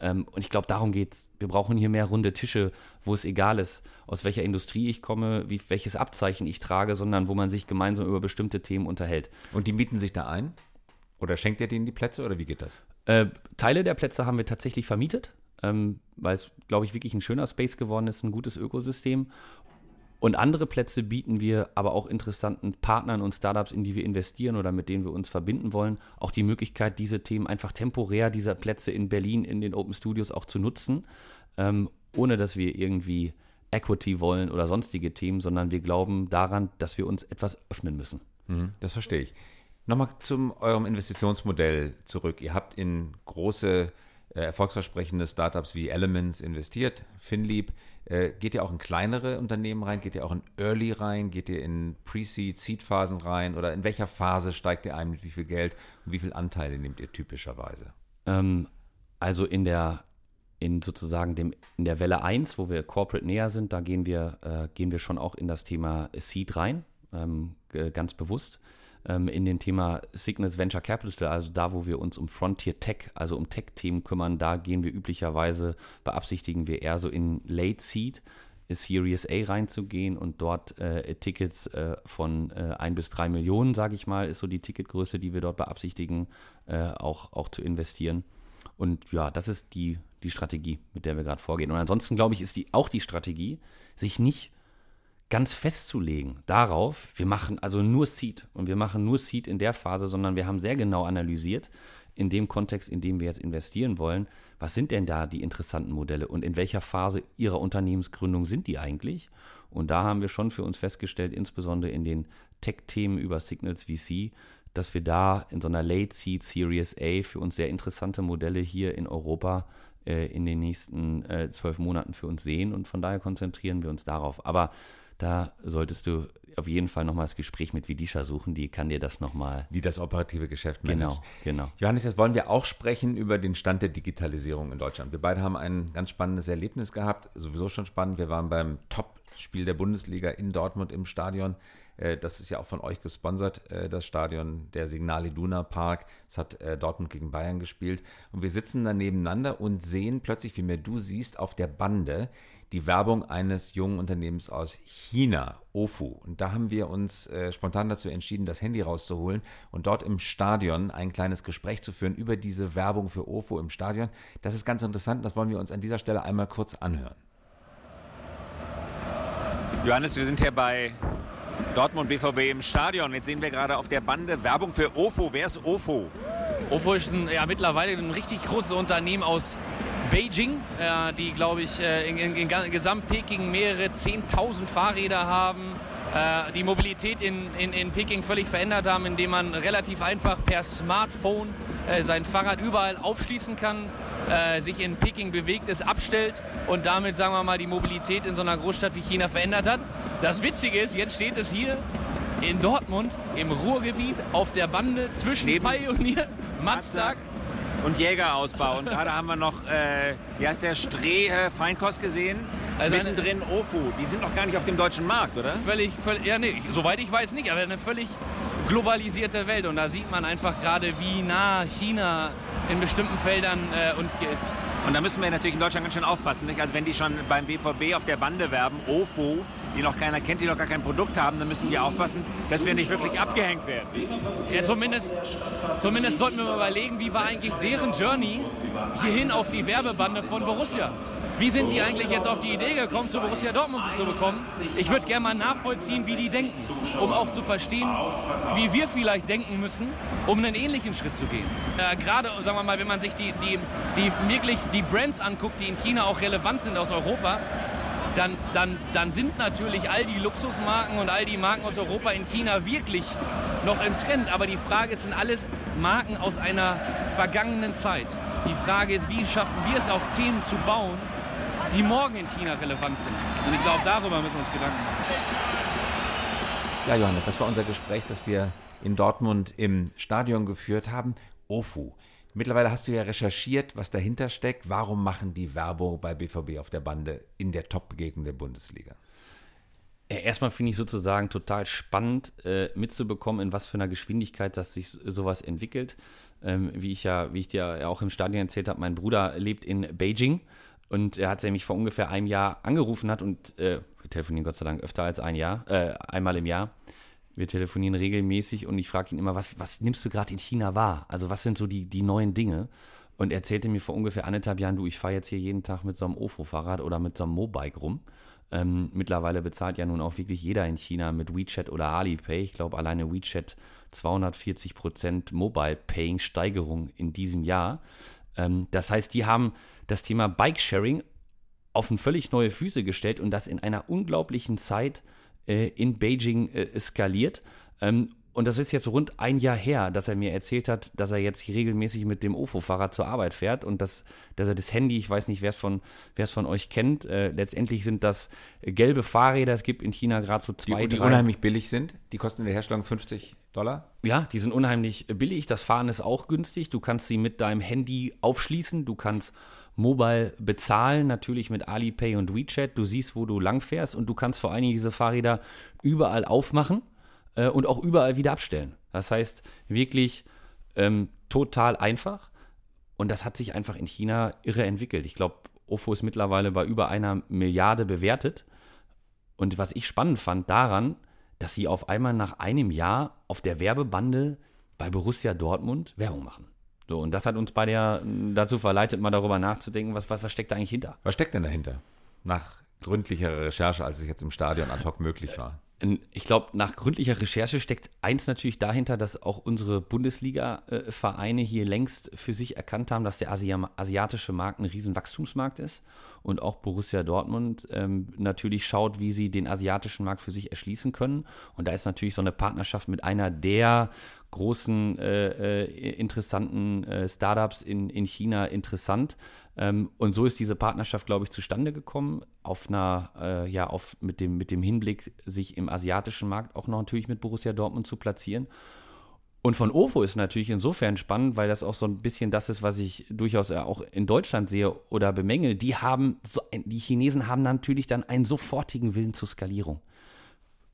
Ähm, und ich glaube, darum geht's. Wir brauchen hier mehr runde Tische, wo es egal ist, aus welcher Industrie ich komme, wie, welches Abzeichen ich trage, sondern wo man sich gemeinsam über bestimmte Themen unterhält. Und die mieten sich da ein? Oder schenkt ihr denen die Plätze oder wie geht das? Äh, Teile der Plätze haben wir tatsächlich vermietet ähm, weil es, glaube ich, wirklich ein schöner Space geworden ist, ein gutes Ökosystem. Und andere Plätze bieten wir aber auch interessanten Partnern und Startups, in die wir investieren oder mit denen wir uns verbinden wollen, auch die Möglichkeit, diese Themen einfach temporär, dieser Plätze in Berlin in den Open Studios auch zu nutzen, ähm, ohne dass wir irgendwie Equity wollen oder sonstige Themen, sondern wir glauben daran, dass wir uns etwas öffnen müssen. Mhm, das verstehe ich. Nochmal zum eurem Investitionsmodell zurück. Ihr habt in große äh, erfolgsversprechende Startups wie Elements investiert, Finlieb. Äh, geht ihr auch in kleinere Unternehmen rein? Geht ihr auch in Early rein? Geht ihr in Pre-Seed, Seed-Phasen rein? Oder in welcher Phase steigt ihr ein? Mit wie viel Geld und wie viel Anteile nehmt ihr typischerweise? Ähm, also in der in sozusagen dem, in der Welle 1, wo wir corporate näher sind, da gehen wir, äh, gehen wir schon auch in das Thema Seed rein, ähm, ganz bewusst ähm, in dem Thema Signals Venture Capital, also da, wo wir uns um Frontier Tech, also um Tech-Themen kümmern, da gehen wir üblicherweise, beabsichtigen wir eher so in Late Seed, Series A reinzugehen und dort äh, Tickets äh, von äh, 1 bis 3 Millionen, sage ich mal, ist so die Ticketgröße, die wir dort beabsichtigen, äh, auch, auch zu investieren. Und ja, das ist die, die Strategie, mit der wir gerade vorgehen. Und ansonsten, glaube ich, ist die auch die Strategie, sich nicht ganz festzulegen darauf, wir machen also nur Seed und wir machen nur Seed in der Phase, sondern wir haben sehr genau analysiert, in dem Kontext, in dem wir jetzt investieren wollen, was sind denn da die interessanten Modelle und in welcher Phase ihrer Unternehmensgründung sind die eigentlich? Und da haben wir schon für uns festgestellt, insbesondere in den Tech-Themen über Signals VC, dass wir da in so einer Late Seed Series A für uns sehr interessante Modelle hier in Europa äh, in den nächsten äh, zwölf Monaten für uns sehen und von daher konzentrieren wir uns darauf. Aber da solltest du auf jeden Fall nochmal das Gespräch mit Vidisha suchen, die kann dir das nochmal. Die das operative Geschäft managt. Genau, genau. Johannes, jetzt wollen wir auch sprechen über den Stand der Digitalisierung in Deutschland. Wir beide haben ein ganz spannendes Erlebnis gehabt, sowieso schon spannend. Wir waren beim Top Spiel der Bundesliga in Dortmund im Stadion. Äh, das ist ja auch von euch gesponsert, äh, das Stadion, der Signal Iduna Park. Es hat äh, Dortmund gegen Bayern gespielt. Und wir sitzen da nebeneinander und sehen plötzlich, wie mehr du siehst, auf der Bande die Werbung eines jungen Unternehmens aus China, Ofu. Und da haben wir uns äh, spontan dazu entschieden, das Handy rauszuholen und dort im Stadion ein kleines Gespräch zu führen über diese Werbung für Ofu im Stadion. Das ist ganz interessant, das wollen wir uns an dieser Stelle einmal kurz anhören. Johannes, wir sind hier bei Dortmund BVB im Stadion. Jetzt sehen wir gerade auf der Bande Werbung für Ofo. Wer ist Ofo? Ofo ist ein, ja, mittlerweile ein richtig großes Unternehmen aus Beijing, äh, die, glaube ich, äh, in, in, in Gesamt-Peking mehrere 10.000 Fahrräder haben, äh, die Mobilität in, in, in Peking völlig verändert haben, indem man relativ einfach per Smartphone äh, sein Fahrrad überall aufschließen kann, äh, sich in Peking bewegt, es abstellt und damit, sagen wir mal, die Mobilität in so einer Großstadt wie China verändert hat. Das Witzige ist, jetzt steht es hier in Dortmund im Ruhrgebiet auf der Bande zwischen Neben Pionier, Mazdak und Jägerausbau. Und gerade haben wir noch, äh, wie heißt der, Streh äh, Feinkost gesehen. Also Mittendrin Ofu. Die sind noch gar nicht auf dem deutschen Markt, oder? Völlig, völlig ja, nee, soweit ich weiß nicht, aber eine völlig globalisierte Welt. Und da sieht man einfach gerade, wie nah China in bestimmten Feldern äh, uns hier ist. Und da müssen wir natürlich in Deutschland ganz schön aufpassen. Nicht? Also wenn die schon beim BVB auf der Bande werben, OFO, die noch keiner kennt, die noch gar kein Produkt haben, dann müssen wir aufpassen, dass wir nicht wirklich abgehängt werden. Ja, zumindest, zumindest sollten wir mal überlegen, wie war eigentlich deren Journey hierhin auf die Werbebande von Borussia. Wie sind die eigentlich jetzt auf die Idee gekommen, zu Borussia Dortmund zu bekommen? Ich würde gerne mal nachvollziehen, wie die denken, um auch zu verstehen, wie wir vielleicht denken müssen, um einen ähnlichen Schritt zu gehen. Äh, Gerade, sagen wir mal, wenn man sich die, die, die wirklich die Brands anguckt, die in China auch relevant sind aus Europa, dann, dann, dann sind natürlich all die Luxusmarken und all die Marken aus Europa in China wirklich noch im Trend. Aber die Frage ist, sind alles Marken aus einer vergangenen Zeit. Die Frage ist, wie schaffen wir es auch, Themen zu bauen, die morgen in China relevant sind. Und ich glaube, darüber müssen wir uns Gedanken machen. Ja, Johannes, das war unser Gespräch, das wir in Dortmund im Stadion geführt haben. OFU. Mittlerweile hast du ja recherchiert, was dahinter steckt. Warum machen die Werbung bei BVB auf der Bande in der Top-Gegend der Bundesliga? Erstmal finde ich sozusagen total spannend äh, mitzubekommen, in was für einer Geschwindigkeit das sich sowas entwickelt. Ähm, wie ich ja, wie ich dir ja auch im Stadion erzählt habe, mein Bruder lebt in Beijing und er hat mich vor ungefähr einem Jahr angerufen hat und äh, wir telefonieren Gott sei Dank öfter als ein Jahr, äh, einmal im Jahr. Wir telefonieren regelmäßig und ich frage ihn immer, was, was nimmst du gerade in China wahr? Also was sind so die, die neuen Dinge? Und er erzählte mir vor ungefähr anderthalb Jahren, du, ich fahre jetzt hier jeden Tag mit so einem Ofo-Fahrrad oder mit so einem Mobike rum. Ähm, mittlerweile bezahlt ja nun auch wirklich jeder in China mit WeChat oder Alipay. Ich glaube, alleine WeChat 240% Mobile Paying Steigerung in diesem Jahr. Ähm, das heißt, die haben das Thema Bike-Sharing auf ein völlig neue Füße gestellt und das in einer unglaublichen Zeit äh, in Beijing äh, skaliert. Ähm, und das ist jetzt rund ein Jahr her, dass er mir erzählt hat, dass er jetzt regelmäßig mit dem OFO-Fahrrad zur Arbeit fährt und dass, dass er das Handy, ich weiß nicht, wer es von, von euch kennt, äh, letztendlich sind das gelbe Fahrräder. Es gibt in China gerade so zwei, die, die unheimlich billig sind. Die kosten in der Herstellung 50 Dollar. Ja, die sind unheimlich billig. Das Fahren ist auch günstig. Du kannst sie mit deinem Handy aufschließen. Du kannst mobile bezahlen, natürlich mit Alipay und WeChat. Du siehst, wo du langfährst und du kannst vor allen Dingen diese Fahrräder überall aufmachen äh, und auch überall wieder abstellen. Das heißt, wirklich ähm, total einfach. Und das hat sich einfach in China irre entwickelt. Ich glaube, Ofo ist mittlerweile bei über einer Milliarde bewertet. Und was ich spannend fand daran, dass sie auf einmal nach einem Jahr auf der Werbebande bei Borussia Dortmund Werbung machen. So, und das hat uns bei der dazu verleitet, mal darüber nachzudenken, was, was, was steckt da eigentlich hinter? Was steckt denn dahinter? Nach gründlicher Recherche, als es jetzt im Stadion ad hoc möglich war ich glaube, nach gründlicher Recherche steckt eins natürlich dahinter, dass auch unsere Bundesliga-Vereine hier längst für sich erkannt haben, dass der Asi asiatische Markt ein Riesenwachstumsmarkt ist und auch Borussia Dortmund ähm, natürlich schaut, wie sie den asiatischen Markt für sich erschließen können. Und da ist natürlich so eine Partnerschaft mit einer der großen äh, äh, interessanten äh, Startups in, in China interessant. Ähm, und so ist diese Partnerschaft, glaube ich, zustande gekommen, auf einer, äh, ja, auf, mit, dem, mit dem Hinblick, sich im asiatischen Markt auch noch natürlich mit Borussia Dortmund zu platzieren. Und von OFO ist natürlich insofern spannend, weil das auch so ein bisschen das ist, was ich durchaus auch in Deutschland sehe oder bemängel. Die haben, die Chinesen haben natürlich dann einen sofortigen Willen zur Skalierung.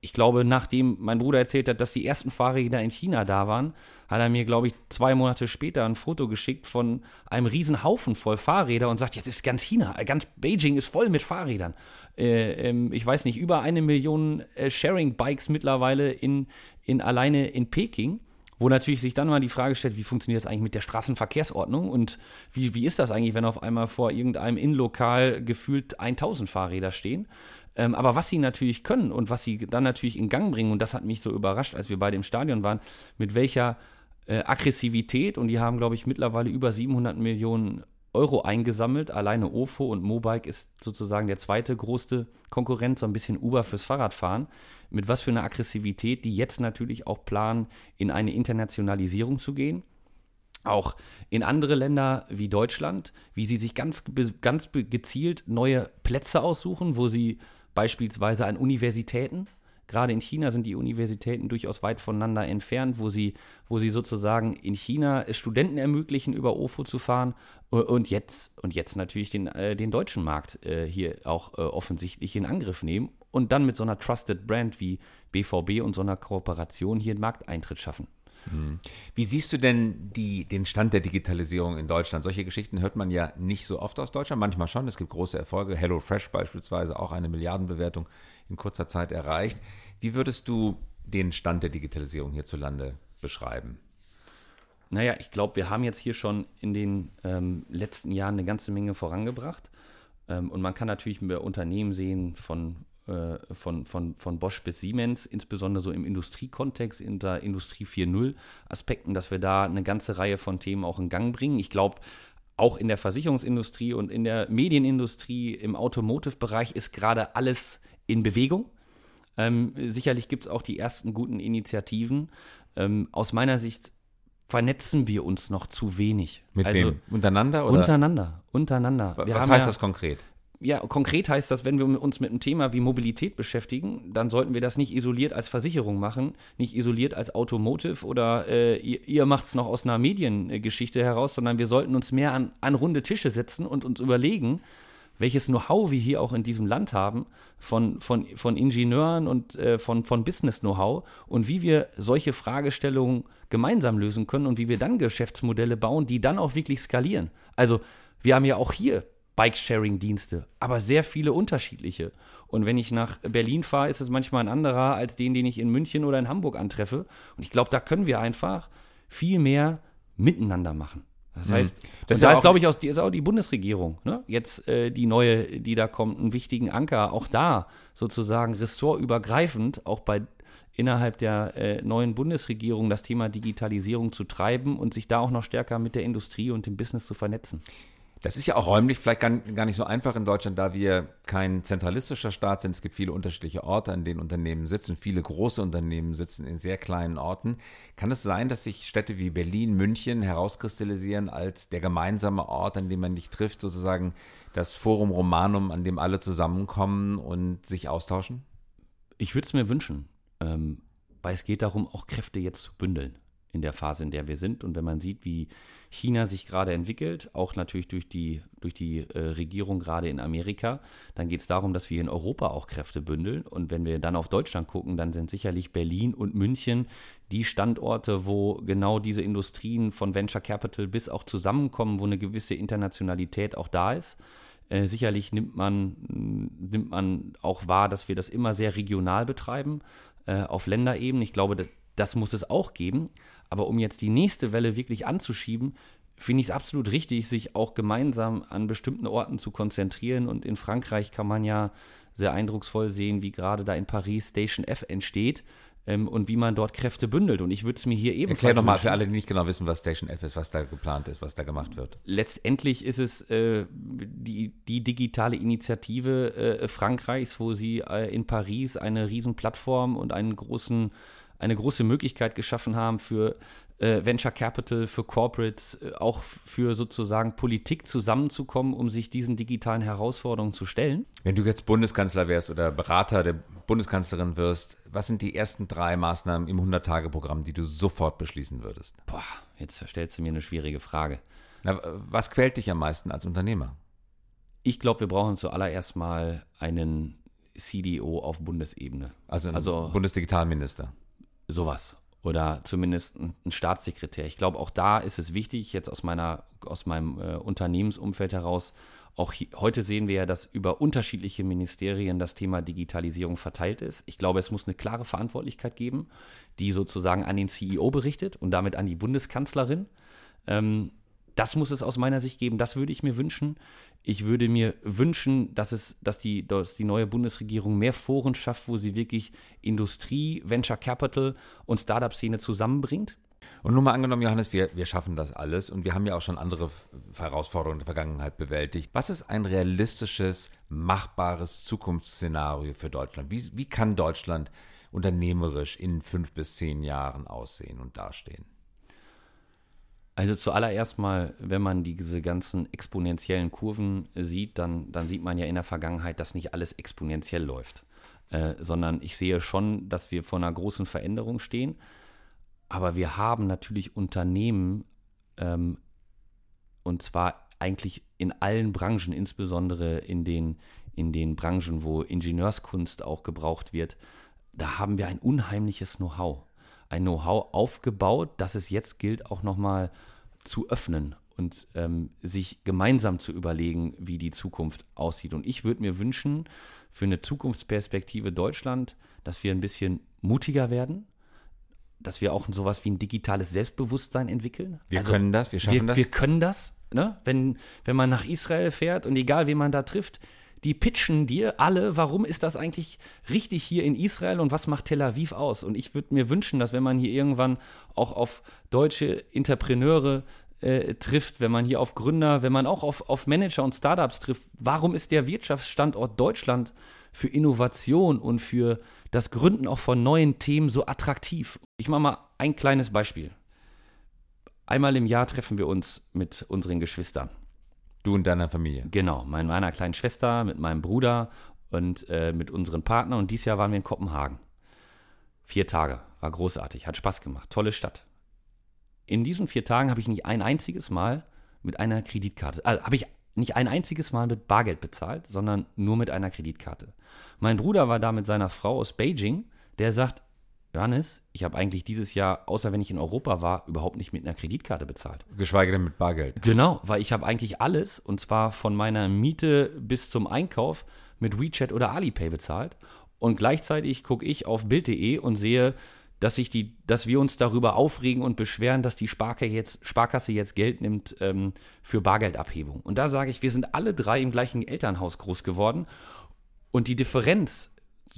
Ich glaube, nachdem mein Bruder erzählt hat, dass die ersten Fahrräder in China da waren, hat er mir, glaube ich, zwei Monate später ein Foto geschickt von einem riesen Haufen voll Fahrräder und sagt, jetzt ist ganz China, ganz Beijing ist voll mit Fahrrädern. Äh, ähm, ich weiß nicht, über eine Million äh, Sharing-Bikes mittlerweile in, in alleine in Peking. Wo natürlich sich dann mal die Frage stellt, wie funktioniert das eigentlich mit der Straßenverkehrsordnung und wie, wie ist das eigentlich, wenn auf einmal vor irgendeinem Innenlokal gefühlt 1000 Fahrräder stehen? Ähm, aber was sie natürlich können und was sie dann natürlich in Gang bringen, und das hat mich so überrascht, als wir beide im Stadion waren, mit welcher äh, Aggressivität, und die haben, glaube ich, mittlerweile über 700 Millionen Euro eingesammelt. Alleine OFO und Mobike ist sozusagen der zweite größte Konkurrent, so ein bisschen Uber fürs Fahrradfahren mit was für einer Aggressivität die jetzt natürlich auch planen, in eine Internationalisierung zu gehen. Auch in andere Länder wie Deutschland, wie sie sich ganz, ganz gezielt neue Plätze aussuchen, wo sie beispielsweise an Universitäten Gerade in China sind die Universitäten durchaus weit voneinander entfernt, wo sie, wo sie sozusagen in China Studenten ermöglichen, über OFO zu fahren und jetzt, und jetzt natürlich den, äh, den deutschen Markt äh, hier auch äh, offensichtlich in Angriff nehmen und dann mit so einer Trusted Brand wie BVB und so einer Kooperation hier einen Markteintritt schaffen. Hm. Wie siehst du denn die, den Stand der Digitalisierung in Deutschland? Solche Geschichten hört man ja nicht so oft aus Deutschland, manchmal schon. Es gibt große Erfolge. HelloFresh beispielsweise auch eine Milliardenbewertung in kurzer Zeit erreicht. Wie würdest du den Stand der Digitalisierung hierzulande beschreiben? Naja, ich glaube, wir haben jetzt hier schon in den ähm, letzten Jahren eine ganze Menge vorangebracht. Ähm, und man kann natürlich mehr Unternehmen sehen von, von, von, von Bosch bis Siemens, insbesondere so im Industriekontext, in der Industrie 4.0 Aspekten, dass wir da eine ganze Reihe von Themen auch in Gang bringen. Ich glaube, auch in der Versicherungsindustrie und in der Medienindustrie, im Automotive-Bereich ist gerade alles in Bewegung. Ähm, sicherlich gibt es auch die ersten guten Initiativen. Ähm, aus meiner Sicht vernetzen wir uns noch zu wenig. Mit also, wem? Untereinander? Oder? Untereinander, untereinander. Was heißt ja, das konkret? Ja, konkret heißt das, wenn wir uns mit einem Thema wie Mobilität beschäftigen, dann sollten wir das nicht isoliert als Versicherung machen, nicht isoliert als Automotive oder äh, ihr, ihr macht es noch aus einer Mediengeschichte heraus, sondern wir sollten uns mehr an, an runde Tische setzen und uns überlegen, welches Know-how wir hier auch in diesem Land haben, von, von, von Ingenieuren und äh, von, von Business-Know-how und wie wir solche Fragestellungen gemeinsam lösen können und wie wir dann Geschäftsmodelle bauen, die dann auch wirklich skalieren. Also wir haben ja auch hier Bike-Sharing-Dienste, aber sehr viele unterschiedliche. Und wenn ich nach Berlin fahre, ist es manchmal ein anderer als den, den ich in München oder in Hamburg antreffe. Und ich glaube, da können wir einfach viel mehr miteinander machen. Das mhm. heißt, das da ist, glaube ich, aus, ist auch die Bundesregierung, ne? jetzt äh, die neue, die da kommt, einen wichtigen Anker, auch da sozusagen ressortübergreifend, auch bei innerhalb der äh, neuen Bundesregierung das Thema Digitalisierung zu treiben und sich da auch noch stärker mit der Industrie und dem Business zu vernetzen. Das ist ja auch räumlich vielleicht gar, gar nicht so einfach in Deutschland, da wir kein zentralistischer Staat sind. Es gibt viele unterschiedliche Orte, an denen Unternehmen sitzen. Viele große Unternehmen sitzen in sehr kleinen Orten. Kann es sein, dass sich Städte wie Berlin, München herauskristallisieren als der gemeinsame Ort, an dem man dich trifft, sozusagen das Forum Romanum, an dem alle zusammenkommen und sich austauschen? Ich würde es mir wünschen, ähm, weil es geht darum, auch Kräfte jetzt zu bündeln in der Phase, in der wir sind. Und wenn man sieht, wie China sich gerade entwickelt, auch natürlich durch die, durch die äh, Regierung gerade in Amerika, dann geht es darum, dass wir in Europa auch Kräfte bündeln. Und wenn wir dann auf Deutschland gucken, dann sind sicherlich Berlin und München die Standorte, wo genau diese Industrien von Venture Capital bis auch zusammenkommen, wo eine gewisse Internationalität auch da ist. Äh, sicherlich nimmt man, nimmt man auch wahr, dass wir das immer sehr regional betreiben, äh, auf Länderebene. Ich glaube, das, das muss es auch geben. Aber um jetzt die nächste Welle wirklich anzuschieben, finde ich es absolut richtig, sich auch gemeinsam an bestimmten Orten zu konzentrieren. Und in Frankreich kann man ja sehr eindrucksvoll sehen, wie gerade da in Paris Station F entsteht ähm, und wie man dort Kräfte bündelt. Und ich würde es mir hier ebenfalls. Erklär nochmal für alle, die nicht genau wissen, was Station F ist, was da geplant ist, was da gemacht wird. Letztendlich ist es äh, die, die digitale Initiative äh, Frankreichs, wo sie äh, in Paris eine Riesenplattform und einen großen eine große Möglichkeit geschaffen haben für äh, Venture Capital, für Corporates, äh, auch für sozusagen Politik zusammenzukommen, um sich diesen digitalen Herausforderungen zu stellen. Wenn du jetzt Bundeskanzler wärst oder Berater der Bundeskanzlerin wirst, was sind die ersten drei Maßnahmen im 100-Tage-Programm, die du sofort beschließen würdest? Boah, jetzt stellst du mir eine schwierige Frage. Na, was quält dich am meisten als Unternehmer? Ich glaube, wir brauchen zuallererst mal einen CDO auf Bundesebene. Also, also Bundesdigitalminister. Sowas oder zumindest ein, Staatssekretär. Ich glaube, auch da ist es wichtig, jetzt aus, meiner, aus meinem äh, Unternehmensumfeld heraus, auch hier, heute sehen wir ja, dass über unterschiedliche Ministerien das Thema Digitalisierung verteilt ist. Ich glaube, es muss eine klare Verantwortlichkeit geben, die sozusagen an den CEO berichtet und damit an die Bundeskanzlerin. Ähm, das muss es aus meiner Sicht geben. Das würde ich mir wünschen. Ich würde mir wünschen, dass es, dass die, dass die neue Bundesregierung mehr Foren schafft, wo sie wirklich Industrie, Venture Capital und Startup-Szene zusammenbringt. Und nun mal angenommen, Johannes, wir, wir schaffen das alles und wir haben ja auch schon andere Herausforderungen der Vergangenheit bewältigt. Was ist ein realistisches, machbares Zukunftsszenario für Deutschland? Wie, wie kann Deutschland unternehmerisch in fünf bis zehn Jahren aussehen und dastehen? Also zuallererst mal, wenn man diese ganzen exponentiellen Kurven sieht, dann, dann sieht man ja in der Vergangenheit, dass nicht alles exponentiell läuft, äh, sondern ich sehe schon, dass wir vor einer großen Veränderung stehen. Aber wir haben natürlich Unternehmen, ähm, und zwar eigentlich in allen Branchen, insbesondere in den, in den Branchen, wo Ingenieurskunst auch gebraucht wird, da haben wir ein unheimliches Know-how ein Know-how aufgebaut, das es jetzt gilt, auch nochmal zu öffnen und ähm, sich gemeinsam zu überlegen, wie die Zukunft aussieht. Und ich würde mir wünschen, für eine Zukunftsperspektive Deutschland, dass wir ein bisschen mutiger werden, dass wir auch sowas wie ein digitales Selbstbewusstsein entwickeln. Wir also, können das, wir schaffen wir, das. Wir können das. Ne? Wenn, wenn man nach Israel fährt und egal, wen man da trifft, die pitchen dir alle, warum ist das eigentlich richtig hier in Israel und was macht Tel Aviv aus? Und ich würde mir wünschen, dass wenn man hier irgendwann auch auf deutsche Entrepreneure äh, trifft, wenn man hier auf Gründer, wenn man auch auf, auf Manager und Startups trifft, warum ist der Wirtschaftsstandort Deutschland für Innovation und für das Gründen auch von neuen Themen so attraktiv? Ich mache mal ein kleines Beispiel. Einmal im Jahr treffen wir uns mit unseren Geschwistern. Du und deiner Familie. Genau, mit meiner kleinen Schwester, mit meinem Bruder und äh, mit unseren Partnern. Und dieses Jahr waren wir in Kopenhagen. Vier Tage. War großartig, hat Spaß gemacht. Tolle Stadt. In diesen vier Tagen habe ich nicht ein einziges Mal mit einer Kreditkarte, also habe ich nicht ein einziges Mal mit Bargeld bezahlt, sondern nur mit einer Kreditkarte. Mein Bruder war da mit seiner Frau aus Beijing, der sagt, Johannes, ich habe eigentlich dieses Jahr, außer wenn ich in Europa war, überhaupt nicht mit einer Kreditkarte bezahlt. Geschweige denn mit Bargeld. Genau, weil ich habe eigentlich alles, und zwar von meiner Miete bis zum Einkauf, mit WeChat oder Alipay bezahlt. Und gleichzeitig gucke ich auf Bild.de und sehe, dass, ich die, dass wir uns darüber aufregen und beschweren, dass die Sparkasse jetzt, Sparkasse jetzt Geld nimmt ähm, für Bargeldabhebung. Und da sage ich, wir sind alle drei im gleichen Elternhaus groß geworden. Und die Differenz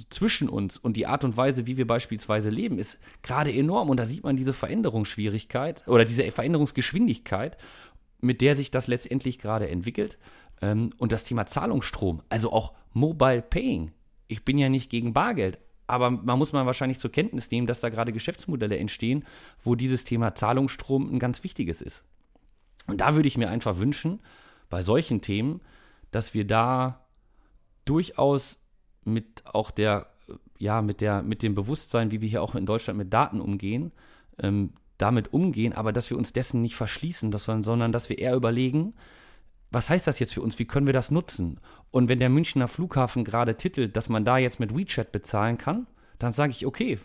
zwischen uns und die Art und Weise, wie wir beispielsweise leben, ist gerade enorm. Und da sieht man diese Veränderungsschwierigkeit oder diese Veränderungsgeschwindigkeit, mit der sich das letztendlich gerade entwickelt. Ähm, und das Thema Zahlungsstrom, also auch Mobile Paying. Ich bin ja nicht gegen Bargeld, aber man muss mal wahrscheinlich zur Kenntnis nehmen, dass da gerade Geschäftsmodelle entstehen, wo dieses Thema Zahlungsstrom ein ganz wichtiges ist. Und da würde ich mir einfach wünschen, bei solchen Themen, dass wir da durchaus mit auch der, ja, mit der, mit dem Bewusstsein, wie wir hier auch in Deutschland mit Daten umgehen, ähm, damit umgehen, aber dass wir uns dessen nicht verschließen, dass, sondern dass wir eher überlegen, was heißt das jetzt für uns? Wie können wir das nutzen? Und wenn der Münchner Flughafen gerade titelt, dass man da jetzt mit WeChat bezahlen kann, dann sage ich, okay,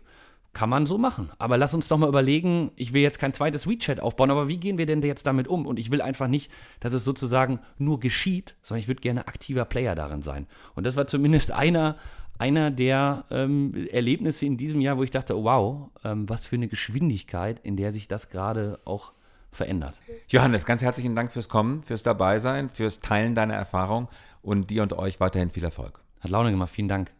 kann man so machen. Aber lass uns doch mal überlegen, ich will jetzt kein zweites WeChat aufbauen, aber wie gehen wir denn jetzt damit um? Und ich will einfach nicht, dass es sozusagen nur geschieht, sondern ich würde gerne aktiver Player darin sein. Und das war zumindest einer, einer der ähm, Erlebnisse in diesem Jahr, wo ich dachte, wow, ähm, was für eine Geschwindigkeit, in der sich das gerade auch verändert. Johannes, ganz herzlichen Dank fürs Kommen, fürs Dabeisein, fürs Teilen deiner Erfahrung und dir und euch weiterhin viel Erfolg. Hat Laune gemacht, vielen Dank.